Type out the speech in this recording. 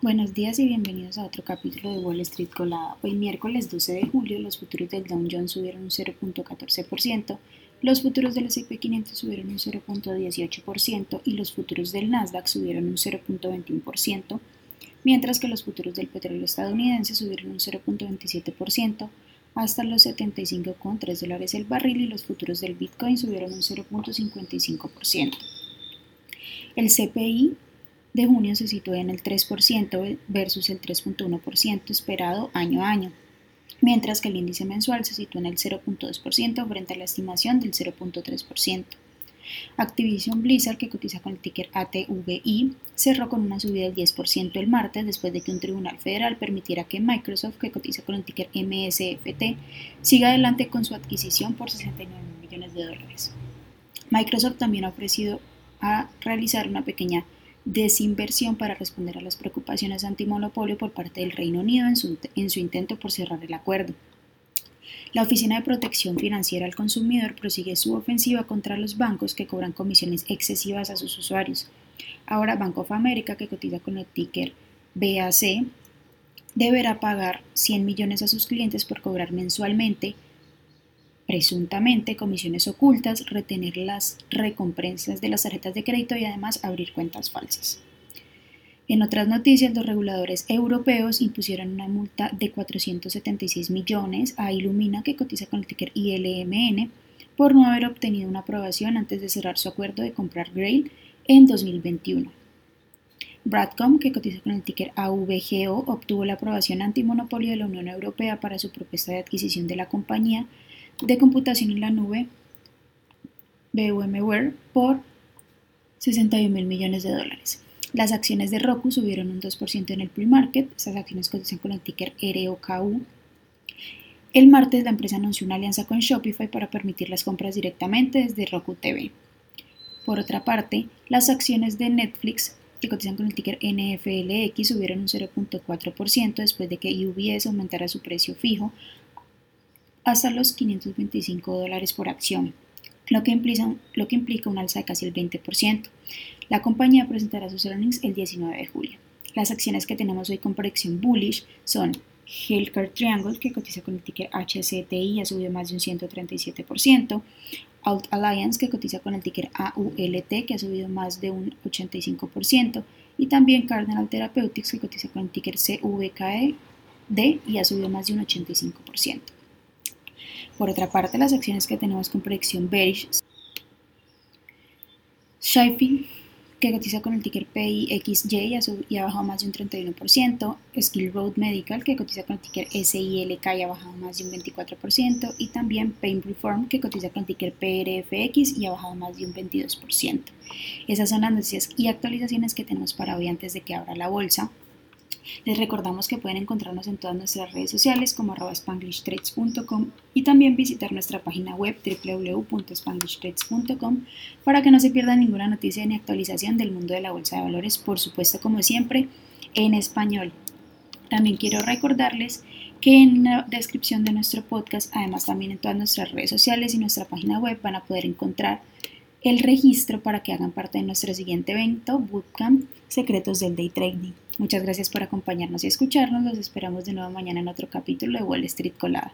Buenos días y bienvenidos a otro capítulo de Wall Street Colada. Hoy miércoles 12 de julio los futuros del Dow Jones subieron un 0.14%, los futuros del S&P 500 subieron un 0.18% y los futuros del Nasdaq subieron un 0.21%, mientras que los futuros del petróleo estadounidense subieron un 0.27% hasta los 75,3 dólares el barril y los futuros del Bitcoin subieron un 0.55%. El CPI de junio se sitúa en el 3% versus el 3.1% esperado año a año, mientras que el índice mensual se sitúa en el 0.2% frente a la estimación del 0.3%. Activision Blizzard, que cotiza con el ticker ATVI, cerró con una subida del 10% el martes después de que un tribunal federal permitiera que Microsoft, que cotiza con el ticker MSFT, siga adelante con su adquisición por 69 millones de dólares. Microsoft también ha ofrecido a realizar una pequeña desinversión para responder a las preocupaciones antimonopolio por parte del Reino Unido en su, en su intento por cerrar el acuerdo. La Oficina de Protección Financiera al Consumidor prosigue su ofensiva contra los bancos que cobran comisiones excesivas a sus usuarios. Ahora Bank of America, que cotiza con el ticker BAC, deberá pagar 100 millones a sus clientes por cobrar mensualmente presuntamente comisiones ocultas, retener las recompensas de las tarjetas de crédito y además abrir cuentas falsas. En otras noticias, los reguladores europeos impusieron una multa de 476 millones a Illumina, que cotiza con el ticker ILMN, por no haber obtenido una aprobación antes de cerrar su acuerdo de comprar Grail en 2021. Bradcom, que cotiza con el ticker AVGO, obtuvo la aprobación antimonopolio de la Unión Europea para su propuesta de adquisición de la compañía de computación en la nube VMware por 61 mil millones de dólares. Las acciones de Roku subieron un 2% en el pre-market, estas acciones cotizan con el ticker ROKU. El martes la empresa anunció una alianza con Shopify para permitir las compras directamente desde Roku TV. Por otra parte, las acciones de Netflix que cotizan con el ticker NFLX subieron un 0.4% después de que UBS aumentara su precio fijo hasta los 525 dólares por acción, lo que, implica, un alza de casi el 20%. La compañía presentará sus earnings el 19 de julio. Las acciones que tenemos hoy con proyección bullish son Healthcare Triangle, que cotiza con el ticker HCTI, ha subido más de un 137%, Out Alliance, que cotiza con el ticker AULT, que ha subido más de un 85%, y también Cardinal Therapeutics, que cotiza con el ticker CVKD y ha subido más de un 85%. Por otra parte, las acciones que tenemos con proyección bearish, Shifty, que cotiza con el ticker PIXJ y ha bajado más de un 31%, Skill Road Medical, que cotiza con el ticker SILK y ha bajado más de un 24%, y también Pain Reform, que cotiza con el ticker PRFX y ha bajado más de un 22%. Esas son las noticias y actualizaciones que tenemos para hoy antes de que abra la bolsa. Les recordamos que pueden encontrarnos en todas nuestras redes sociales como spanglishtrades.com y también visitar nuestra página web www.spanglishtrades.com para que no se pierdan ninguna noticia ni actualización del mundo de la bolsa de valores, por supuesto como siempre en español. También quiero recordarles que en la descripción de nuestro podcast, además también en todas nuestras redes sociales y nuestra página web van a poder encontrar el registro para que hagan parte de nuestro siguiente evento, Bootcamp Secretos del Day Trading. Muchas gracias por acompañarnos y escucharnos. Los esperamos de nuevo mañana en otro capítulo de Wall Street Colada.